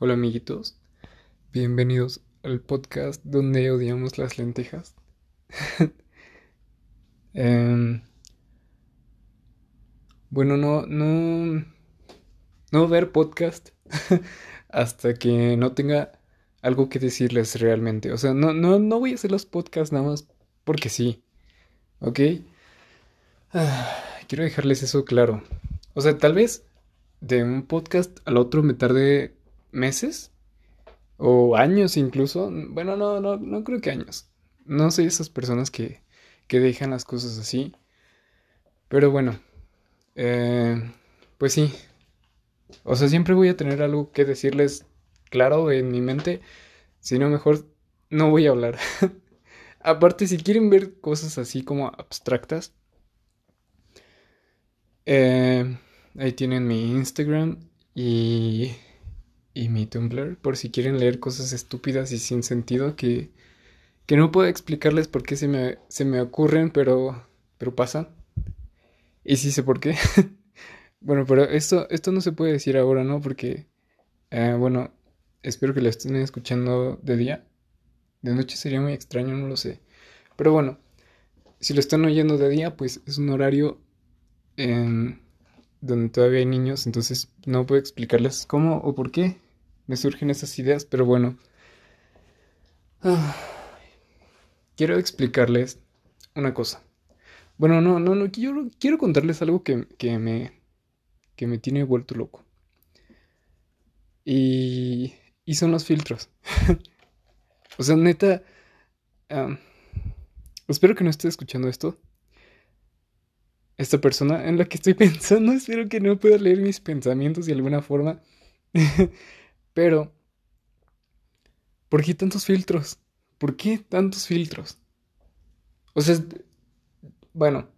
Hola amiguitos, bienvenidos al podcast donde odiamos las lentejas. Em, bueno, no, no, no ver podcast hasta que no tenga algo que decirles realmente. O sea, no, no, no voy a hacer los podcasts nada más porque sí, ¿ok? Ah, quiero dejarles eso claro. O sea, tal vez de un podcast al otro me tarde meses o años incluso. Bueno, no, no, no creo que años. No soy esas personas que, que dejan las cosas así. Pero bueno, eh, pues sí. O sea, siempre voy a tener algo que decirles claro en mi mente. Si no, mejor no voy a hablar. Aparte, si quieren ver cosas así como abstractas, eh, ahí tienen mi Instagram y y mi Tumblr por si quieren leer cosas estúpidas y sin sentido que, que no puedo explicarles por qué se me, se me ocurren, pero, pero pasan. Y sí sé por qué. bueno, pero esto, esto no se puede decir ahora, ¿no? Porque, eh, bueno, espero que lo estén escuchando de día. De noche sería muy extraño, no lo sé. Pero bueno, si lo están oyendo de día, pues es un horario en donde todavía hay niños, entonces no puedo explicarles cómo o por qué me surgen esas ideas, pero bueno. quiero explicarles una cosa. Bueno, no, no, no, quiero, quiero contarles algo que, que, me, que me tiene vuelto loco. Y, y son los filtros. o sea, neta, espero que no esté escuchando esto. Esta persona en la que estoy pensando, espero que no pueda leer mis pensamientos de alguna forma. Pero, ¿por qué tantos filtros? ¿Por qué tantos filtros? O sea, bueno,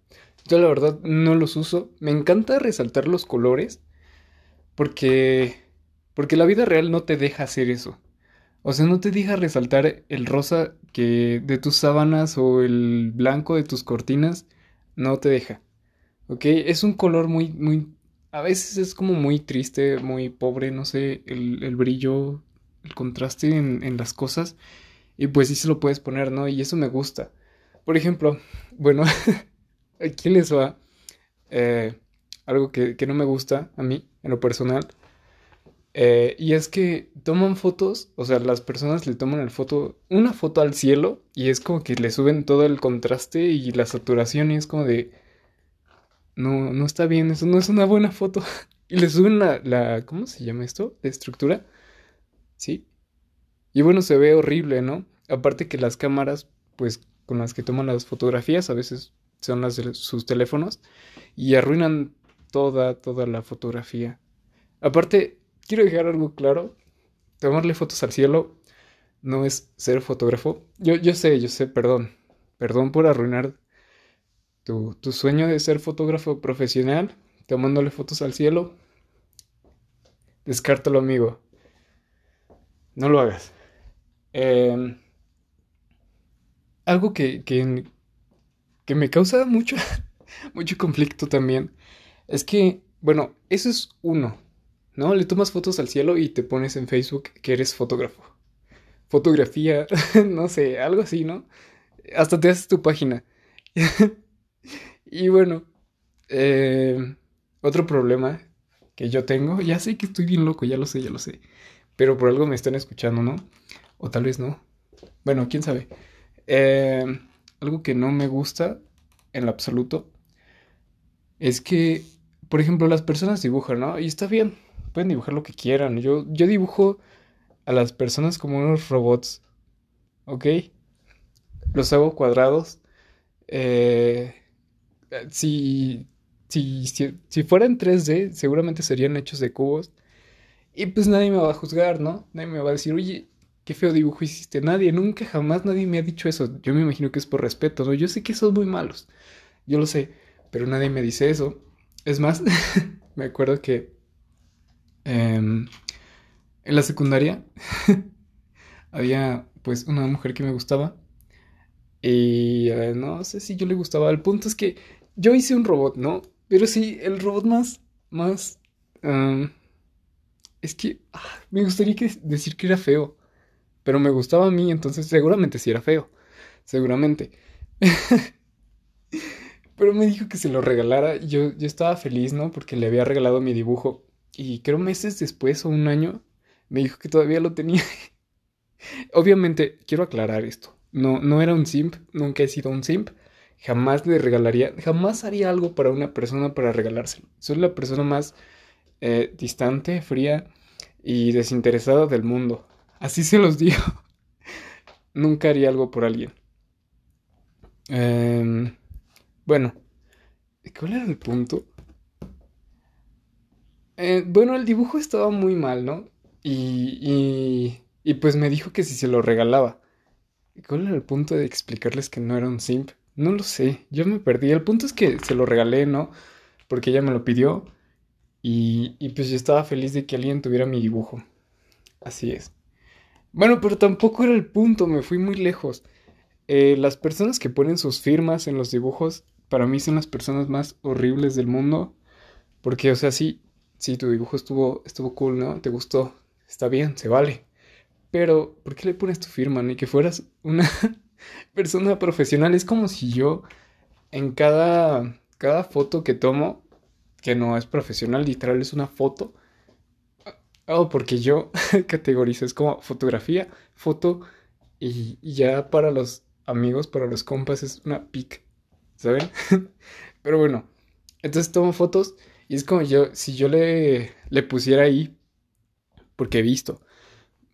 yo la verdad no los uso. Me encanta resaltar los colores porque porque la vida real no te deja hacer eso. O sea, no te deja resaltar el rosa que de tus sábanas o el blanco de tus cortinas, no te deja. ¿Ok? Es un color muy muy a veces es como muy triste, muy pobre, no sé, el, brillo, el contraste en, las cosas. Y pues sí se lo puedes poner, ¿no? Y eso me gusta. Por ejemplo, bueno, aquí les va eh, algo que, no me gusta a mí, en lo personal. Eh, y es que toman fotos, o sea, las personas le toman el foto, una foto al cielo y es como que le suben todo el contraste y la saturación y es como de, no, no está bien, eso no es una buena foto. Y le suben la, la, ¿cómo se llama esto? De estructura. Sí. Y bueno, se ve horrible, ¿no? Aparte que las cámaras, pues con las que toman las fotografías, a veces son las de sus teléfonos, y arruinan toda, toda la fotografía. Aparte, quiero dejar algo claro. Tomarle fotos al cielo no es ser fotógrafo. Yo, yo sé, yo sé, perdón. Perdón por arruinar tu, sueño de ser fotógrafo profesional, tomándole fotos al cielo, descártalo, amigo. No lo hagas. Em, algo que, que, que, me causa mucho, mucho conflicto también es que, bueno, eso es uno, ¿no? Le tomas fotos al cielo y te pones en Facebook que eres fotógrafo. Fotografía, no sé, algo así, ¿no? Hasta te haces tu página. Y bueno, eh, otro problema que yo tengo, ya sé que estoy bien loco, ya lo sé, ya lo sé, pero por algo me están escuchando, ¿no? O tal vez no. Bueno, quién sabe. Eh, algo que no me gusta en lo absoluto es que, por ejemplo, las personas dibujan, ¿no? Y está bien, pueden dibujar lo que quieran. Yo, yo dibujo a las personas como unos robots, ¿ok? Los hago cuadrados. Eh, si, si, si, fuera en 3D, seguramente serían hechos de cubos. Y pues nadie me va a juzgar, ¿no? Nadie me va a decir, oye, qué feo dibujo hiciste. Nadie, nunca jamás nadie me ha dicho eso. Yo me imagino que es por respeto, ¿no? Yo sé que son muy malos. Yo lo sé, pero nadie me dice eso. Es más, me acuerdo que em, en la secundaria había pues una mujer que me gustaba. Y no sé si yo le gustaba. El punto es que yo hice un robot, ¿no? Pero sí, el robot más, más, Es que ah, me gustaría decir que era feo. Pero me gustaba a mí, entonces seguramente sí era feo. Seguramente. pero me dijo que se lo regalara. Yo, yo estaba feliz, ¿no? Porque le había regalado mi dibujo. Y creo meses después o un año me dijo que todavía lo tenía. Obviamente, quiero aclarar esto. No, no era un simp, nunca he sido un simp. Jamás le regalaría, jamás haría algo para una persona para regalárselo. Soy la persona más eh, distante, fría y desinteresada del mundo. Así se los digo. nunca haría algo por alguien. Em, bueno, ¿cuál era el punto? Eh, bueno, el dibujo estaba muy mal, ¿no? Y, y, y pues me dijo que si se lo regalaba. ¿Cuál era el punto de explicarles que no era un simp? No lo sé, yo me perdí. El punto es que se lo regalé, ¿no? Porque ella me lo pidió. Y, y pues yo estaba feliz de que alguien tuviera mi dibujo. Así es. Bueno, pero tampoco era el punto, me fui muy lejos. Eh, las personas que ponen sus firmas en los dibujos, para mí son las personas más horribles del mundo. Porque, o sea, sí, sí, tu dibujo estuvo, estuvo cool, ¿no? Te gustó, está bien, se vale. Pero, ¿por qué le pones tu firma? Ni que fueras una persona profesional. Es como si yo, en cada, cada foto que tomo, que no es profesional, literal, es una foto. Oh, porque yo categorizo, es como fotografía, foto, y, ya para los amigos, para los compas, es una pic, ¿saben? Pero bueno, entonces tomo fotos y es como yo, si yo le, le pusiera ahí, porque he visto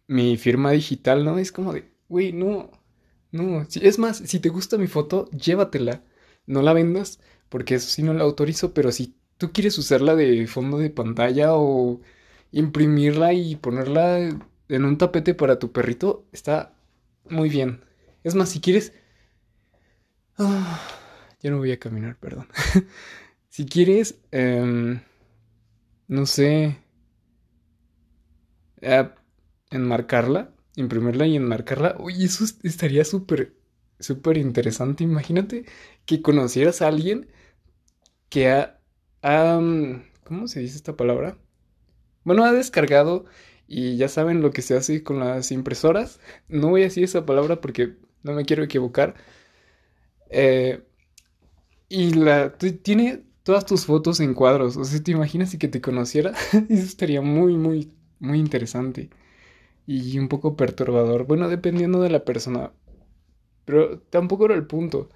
mi firma digital, ¿no? Es como de, güey, no, no. es más, si te gusta mi foto, llévatela. No la vendas, porque eso sí no la autorizo, pero si tú quieres usarla de fondo de pantalla o imprimirla y ponerla en un tapete para tu perrito, está muy bien. Es más, si quieres... Ah, ya no voy a caminar, perdón. Si quieres, em, no sé, eh, enmarcarla, imprimirla y enmarcarla, uy, eso estaría súper, súper interesante. Imagínate que conocieras a alguien que ha, ¿cómo se dice esta palabra? Bueno, ha descargado y ya saben lo que se hace con las impresoras. No voy a decir esa palabra porque no me quiero equivocar. Eh, y la tiene todas tus fotos en cuadros. O sea, ¿te imaginas si que te conociera? Eso estaría muy, muy, muy interesante. Y un poco perturbador. Bueno, dependiendo de la persona. Pero tampoco era el punto.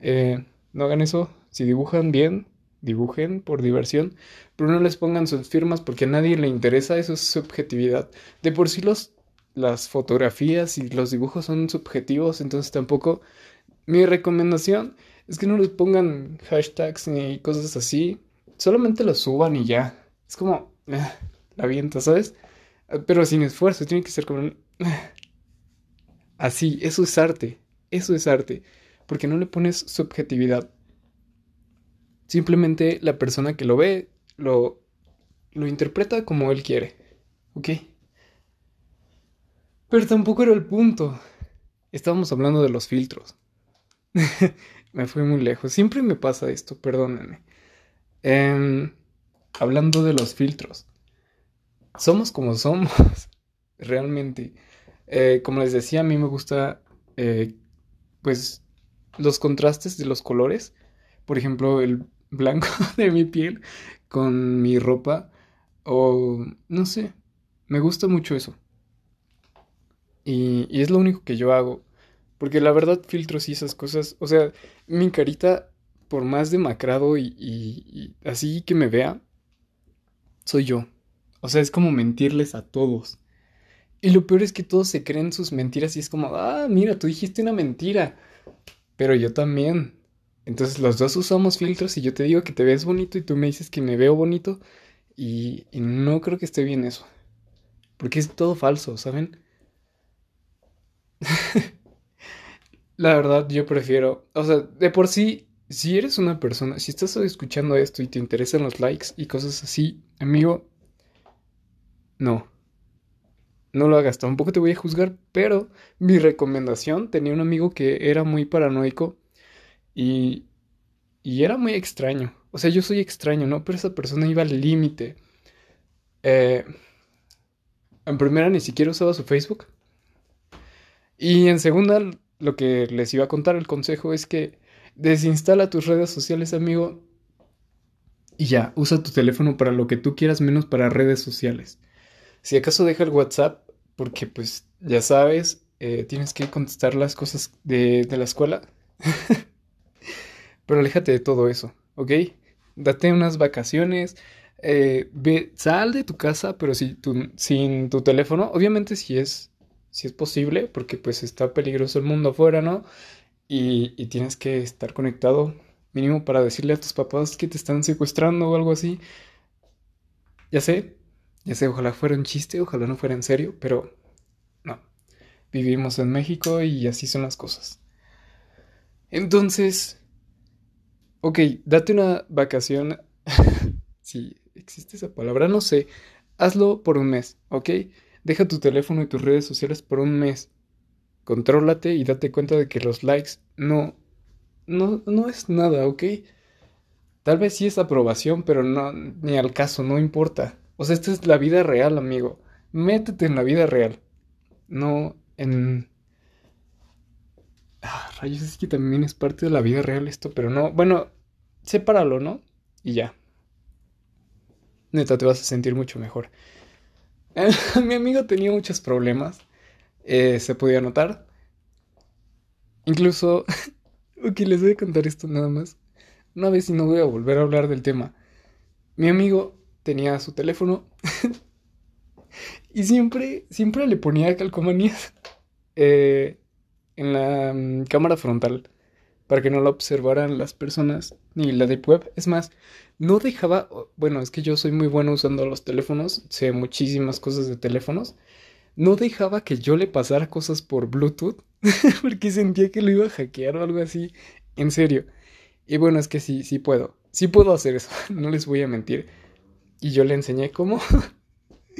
Eh, no hagan eso. Si dibujan bien, dibujen por diversión. Pero no les pongan sus firmas porque a nadie le interesa. Eso es subjetividad. De por sí los, las fotografías y los dibujos son subjetivos. Entonces tampoco... Mi recomendación es que no les pongan hashtags ni cosas así. Solamente lo suban y ya. Es como, eh, la vienta, ¿sabes? Pero sin esfuerzo, tiene que ser como... así, eso es arte. Eso es arte. Porque no le pones subjetividad. Simplemente la persona que lo ve lo, lo interpreta como él quiere. ¿Ok? Pero tampoco era el punto. Estábamos hablando de los filtros. me fui muy lejos. Siempre me pasa esto, perdónenme. Em, hablando de los filtros. Somos como somos, realmente. Eh, como les decía, a mí me gusta, eh, pues, los contrastes de los colores. Por ejemplo, el blanco de mi piel con mi ropa. O, no sé, me gusta mucho eso. y es lo único que yo hago. Porque la verdad, filtros y esas cosas, o sea, mi carita, por más demacrado y, así que me vea, soy yo. O sea, es como mentirles a todos. Y lo peor es que todos se creen sus mentiras y es como, ah, mira, tú dijiste una mentira. Pero yo también. Entonces los dos usamos filtros y yo te digo que te ves bonito y tú me dices que me veo bonito. Y, no creo que esté bien eso. Porque es todo falso, ¿saben? La verdad, yo prefiero, o sea, de por sí, si eres una persona, si estás escuchando esto y te interesan los likes y cosas así, amigo, no. No lo hagas, tampoco te voy a juzgar, pero mi recomendación, tenía un amigo que era muy paranoico y, y era muy extraño. O sea, yo soy extraño, ¿no? Pero esa persona iba al límite. Eh, en primera ni siquiera usaba su Facebook. Y en segunda, lo que les iba a contar, el consejo es que desinstala tus redes sociales, amigo. Y ya, usa tu teléfono para lo que tú quieras, menos para redes sociales. Si acaso deja el WhatsApp, porque pues ya sabes, eh, tienes que contestar las cosas de, de la escuela. Pero aléjate de todo eso, ¿ok? Date unas vacaciones, eh, ve, sal de tu casa, pero si sin tu teléfono, obviamente si es, si es posible, porque pues está peligroso el mundo afuera, ¿no? Y, y tienes que estar conectado mínimo para decirle a tus papás que te están secuestrando o algo así. Ya sé, ya sé, ojalá fuera un chiste, ojalá no fuera en serio, pero no. Vivimos en México y así son las cosas. Entonces, ok, date una vacación. sí, existe esa palabra, no sé, hazlo por un mes, ¿ok? Deja tu teléfono y tus redes sociales por un mes. Contrólate y date cuenta de que los likes no, no, no es nada, ¿ok? Tal vez sí es aprobación, pero no, ni al caso, no importa. O sea, esta es la vida real, amigo. Métete en la vida real. No en... Ah, rayos, es que también es parte de la vida real esto, pero no. Bueno, sepáralo, ¿no? Y ya neta te vas a sentir mucho mejor. Mi amigo tenía muchos problemas, eh, se podía notar. Incluso, ok, les voy a contar esto nada más. Una vez y no voy a volver a hablar del tema. Mi amigo tenía su teléfono y siempre, siempre le ponía calcomanías eh, en la mm, cámara frontal para que no la observaran las personas ni la de web. Es más, no dejaba, bueno, es que yo soy muy bueno usando los teléfonos, sé muchísimas cosas de teléfonos. No dejaba que yo le pasara cosas por Bluetooth porque sentía que lo iba a hackear o algo así. En serio. Y bueno, es que sí, sí puedo. Sí puedo hacer eso, no les voy a mentir. Y yo le enseñé cómo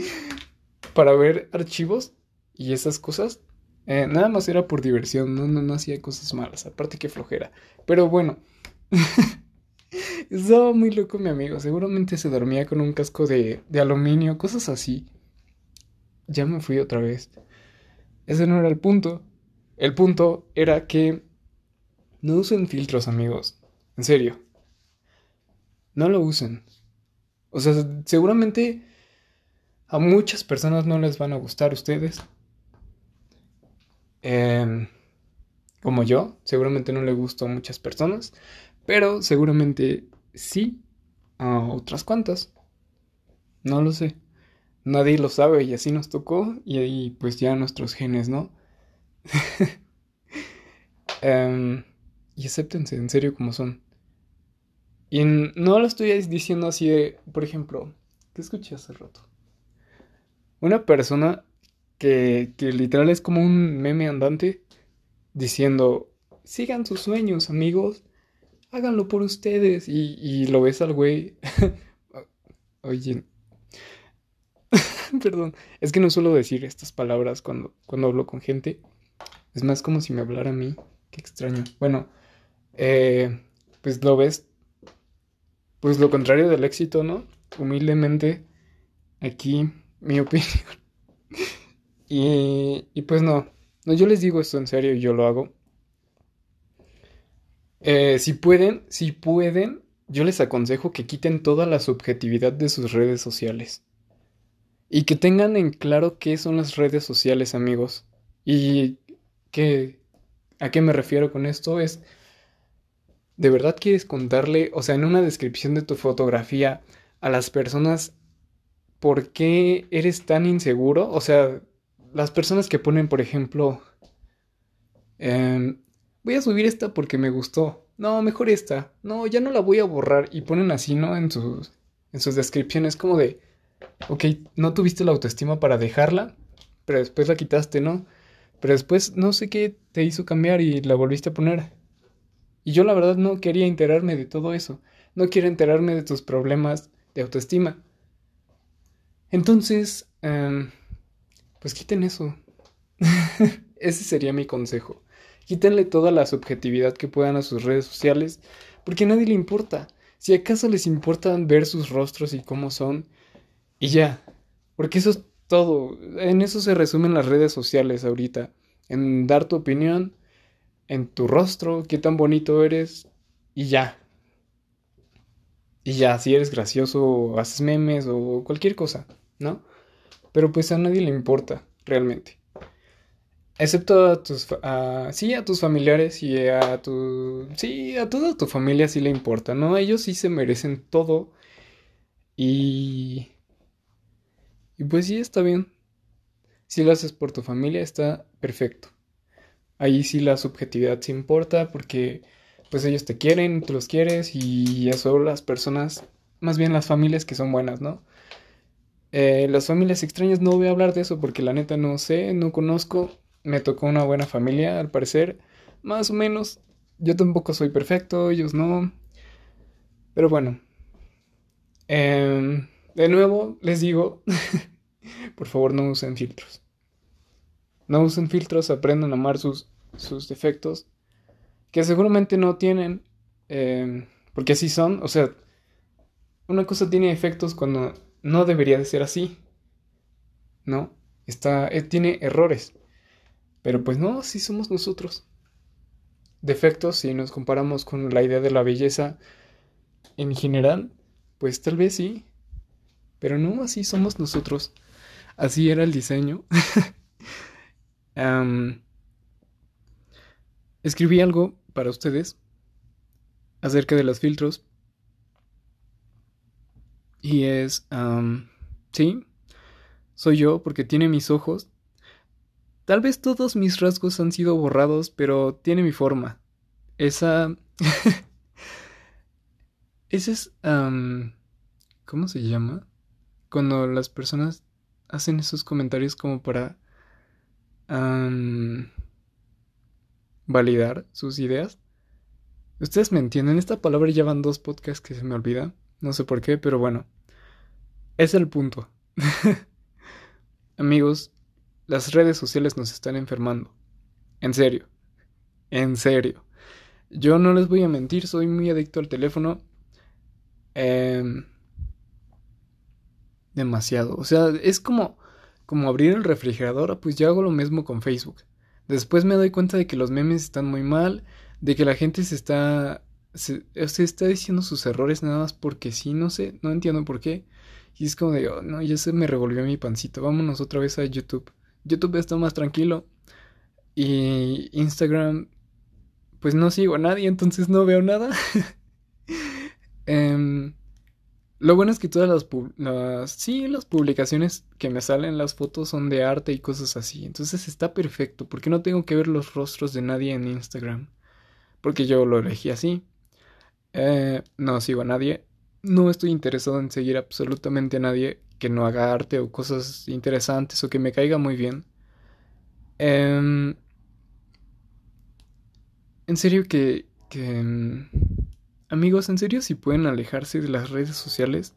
para ver archivos y esas cosas eh, nada más era por diversión, no, no, hacía cosas malas, aparte que flojera. Pero bueno, estaba muy loco mi amigo, seguramente se dormía con un casco de, de aluminio, cosas así. Ya me fui otra vez. Ese no era el punto. El punto era que no usen filtros, amigos. En serio. No lo usen. O sea, seguramente a muchas personas no les van a gustar ustedes. Em, como yo, seguramente no le gustó a muchas personas, pero seguramente sí a otras cuantas. No lo sé. Nadie lo sabe y así nos tocó y ahí pues ya nuestros genes, ¿no? Em, y acéptense en serio como son. Y no lo estoy diciendo así de, por ejemplo, ¿qué escuché hace rato? Una persona que, literal es como un meme andante diciendo, sigan sus sueños, amigos, háganlo por ustedes. Y, lo ves al güey. Oye. Perdón, es que no suelo decir estas palabras cuando, cuando hablo con gente. Es más como si me hablara a mí. Qué extraño. Bueno, eh, pues lo ves. Pues lo contrario del éxito, ¿no? Humildemente, aquí mi opinión. Y, pues no, no, yo les digo esto en serio y yo lo hago. Eh, si pueden, si pueden, yo les aconsejo que quiten toda la subjetividad de sus redes sociales. Y que tengan en claro qué son las redes sociales, amigos. Y que, ¿a qué me refiero con esto? Es, ¿de verdad quieres contarle, o sea, en una descripción de tu fotografía a las personas por qué eres tan inseguro? O sea, las personas que ponen, por ejemplo, em, voy a subir esta porque me gustó. No, mejor esta. No, ya no la voy a borrar. Y ponen así, ¿no? En sus, en sus descripciones como de, ok, no tuviste la autoestima para dejarla, pero después la quitaste, ¿no? Pero después no sé qué te hizo cambiar y la volviste a poner. Y yo la verdad no quería enterarme de todo eso. No quiero enterarme de tus problemas de autoestima. Entonces, eh, pues quiten eso. Ese sería mi consejo. Quítenle toda la subjetividad que puedan a sus redes sociales, porque a nadie le importa. Si acaso les importa ver sus rostros y cómo son, y ya. Porque eso es todo. En eso se resumen las redes sociales ahorita. En dar tu opinión, en tu rostro, qué tan bonito eres y ya. Y ya, si eres gracioso, haces memes o cualquier cosa, ¿no? Pero pues a nadie le importa, realmente. Excepto a tus, sí, a tus familiares y a tu, sí, a toda tu familia sí le importa, ¿no? Ellos sí se merecen todo y, y pues sí, está bien. Si lo haces por tu familia, está perfecto. Ahí sí la subjetividad se importa porque pues ellos te quieren, tú los quieres y eso las personas, más bien las familias que son buenas, ¿no? Eh, las familias extrañas no voy a hablar de eso porque la neta no sé, no conozco. Me tocó una buena familia, al parecer, más o menos. Yo tampoco soy perfecto, ellos no. Pero bueno. Em, de nuevo, les digo, por favor no usen filtros. No usen filtros, aprendan a amar sus, sus defectos que seguramente no tienen, em, porque así son, o sea, una cosa tiene efectos cuando no debería de ser así, ¿no? Está, eh, tiene errores, pero pues no, así somos nosotros. Defectos, si nos comparamos con la idea de la belleza en general, pues tal vez sí, pero no, así somos nosotros. Así era el diseño. escribí algo para ustedes acerca de los filtros. Y es, sí, soy yo porque tiene mis ojos. Tal vez todos mis rasgos han sido borrados, pero tiene mi forma. Esa... Ese es... ¿Cómo se llama? Cuando las personas hacen esos comentarios como para validar sus ideas. Ustedes me entienden, esta palabra llevan dos podcasts que se me olvida, no sé por qué, pero bueno, es el punto. Amigos, las redes sociales nos están enfermando. En serio, en serio. Yo no les voy a mentir, soy muy adicto al teléfono. Em, demasiado. O sea, es como, como abrir el refrigerador, pues yo hago lo mismo con Facebook. Después me doy cuenta de que los memes están muy mal, de que la gente se está se, está diciendo sus errores nada más porque sí, no sé, no entiendo por qué. Y es como de, oh, no, ya se me revolvió mi pancito, vámonos otra vez a YouTube. YouTube está más tranquilo. Y Instagram, pues no sigo a nadie, entonces no veo nada. eh, lo bueno es que todas las, sí, las publicaciones que me salen, las fotos son de arte y cosas así. Entonces está perfecto, porque no tengo que ver los rostros de nadie en Instagram. Porque yo lo elegí así. Eh, no sigo a nadie. No estoy interesado en seguir absolutamente a nadie que no haga arte o cosas interesantes o que me caiga muy bien. Em, en serio que... que em, Amigos, en serio, si pueden alejarse de las redes sociales,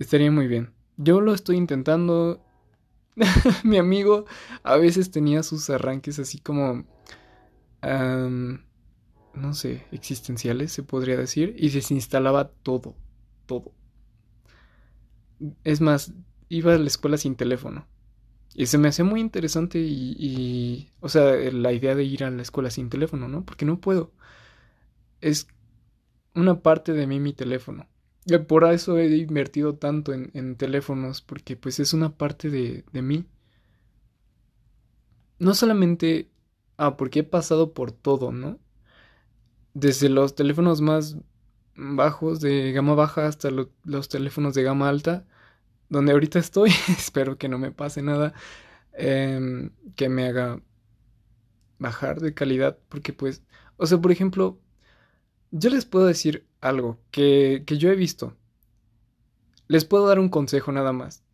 estaría muy bien. Yo lo estoy intentando. Mi amigo a veces tenía sus arranques así como... no sé, existenciales, se podría decir, y desinstalaba todo, todo. Es más, iba a la escuela sin teléfono. Y se me hacía muy interesante y, y, o sea, la idea de ir a la escuela sin teléfono, ¿no? Porque no puedo. Es una parte de mí mi teléfono. Y por eso he invertido tanto en, teléfonos, porque pues es una parte de, de mí. No solamente, ah, porque he pasado por todo, ¿no? Desde los teléfonos más bajos, de gama baja, hasta los teléfonos de gama alta, donde ahorita estoy, espero que no me pase nada em, que me haga bajar de calidad, porque pues, o sea, por ejemplo, yo les puedo decir algo que, que yo he visto. Les puedo dar un consejo nada más.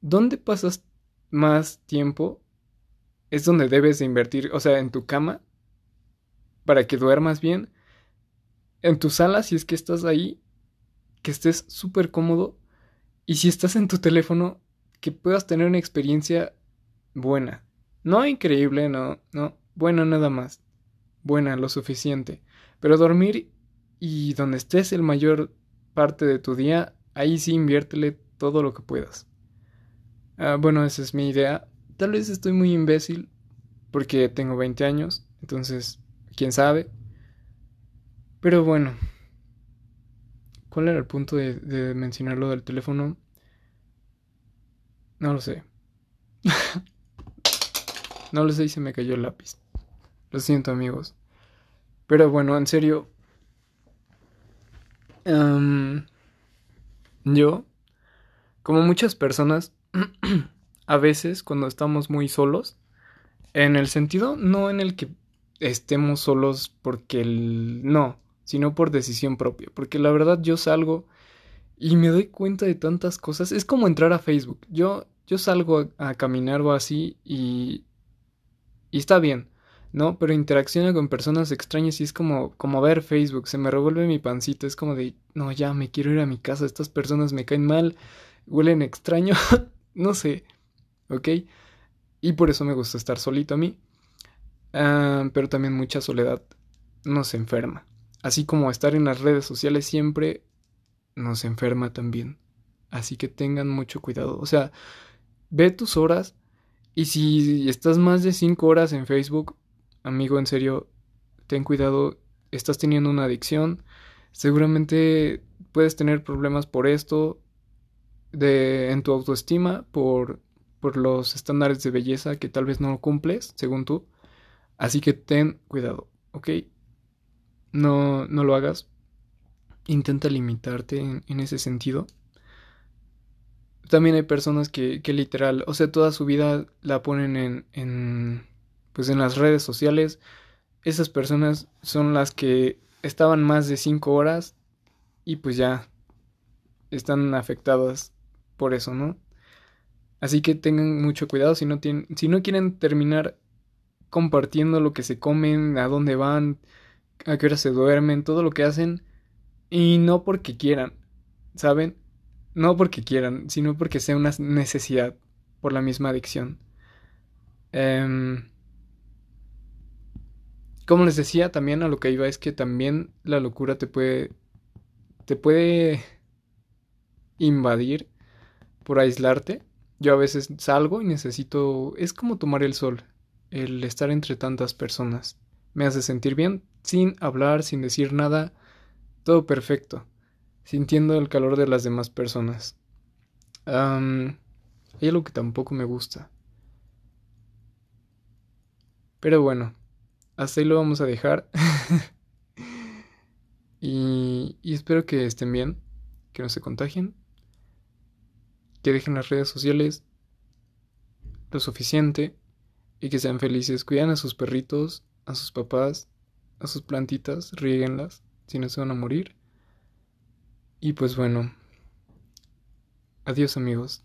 ¿Dónde pasas más tiempo? Es donde debes de invertir, o sea, en tu cama, para que duermas bien. En tu sala, si es que estás ahí, que estés súper cómodo. Y si estás en tu teléfono, que puedas tener una experiencia buena. No increíble, no, no, buena nada más. Buena, lo suficiente. Pero dormir y donde estés el mayor parte de tu día, ahí sí inviértele todo lo que puedas. Ah, bueno, esa es mi idea. Tal vez estoy muy imbécil porque tengo 20 años, entonces, quién sabe. Pero bueno, ¿cuál era el punto de, de mencionar lo del teléfono? No lo sé. no lo sé y se me cayó el lápiz. Lo siento amigos. Pero bueno, en serio. yo, como muchas personas, a veces cuando estamos muy solos, en el sentido no en el que estemos solos porque el... no, sino por decisión propia. Porque la verdad yo salgo y me doy cuenta de tantas cosas. Es como entrar a Facebook. Yo, yo salgo a, a caminar o así y... Y está bien. ¿No? Pero interacciona con personas extrañas y es como, como ver Facebook, se me revuelve mi pancito, es como de, no, ya me quiero ir a mi casa, estas personas me caen mal, huelen extraño, no sé, ¿ok? Y por eso me gusta estar solito a mí, ah, pero también mucha soledad nos enferma, así como estar en las redes sociales siempre nos enferma también, así que tengan mucho cuidado, o sea, ve tus horas. Y si estás más de 5 horas en Facebook, amigo, en serio, ten cuidado, estás teniendo una adicción, seguramente puedes tener problemas por esto, de, en tu autoestima, por, por los estándares de belleza que tal vez no cumples, según tú. Así que ten cuidado, ¿ok? No, no lo hagas. Intenta limitarte en, ese sentido. También hay personas que, que, literal, o sea, toda su vida la ponen en, en pues en las redes sociales, esas personas son las que estaban más de 5 horas y pues ya están afectadas por eso, ¿no? Así que tengan mucho cuidado si no, tienen, si no quieren terminar compartiendo lo que se comen, a dónde van, a qué hora se duermen, todo lo que hacen, y no porque quieran, ¿saben? No porque quieran, sino porque sea una necesidad por la misma adicción. Eh, como les decía, también a lo que iba es que también la locura te puede. te puede invadir por aislarte. Yo a veces salgo y necesito. es como tomar el sol. El estar entre tantas personas. Me hace sentir bien, sin hablar, sin decir nada. Todo perfecto. Sintiendo el calor de las demás personas. hay algo que tampoco me gusta. Pero bueno, hasta ahí lo vamos a dejar. y, y espero que estén bien, que no se contagien, que dejen las redes sociales lo suficiente y que sean felices. Cuidan a sus perritos, a sus papás, a sus plantitas, rieguenlas, si no se van a morir. Y pues bueno, adiós amigos.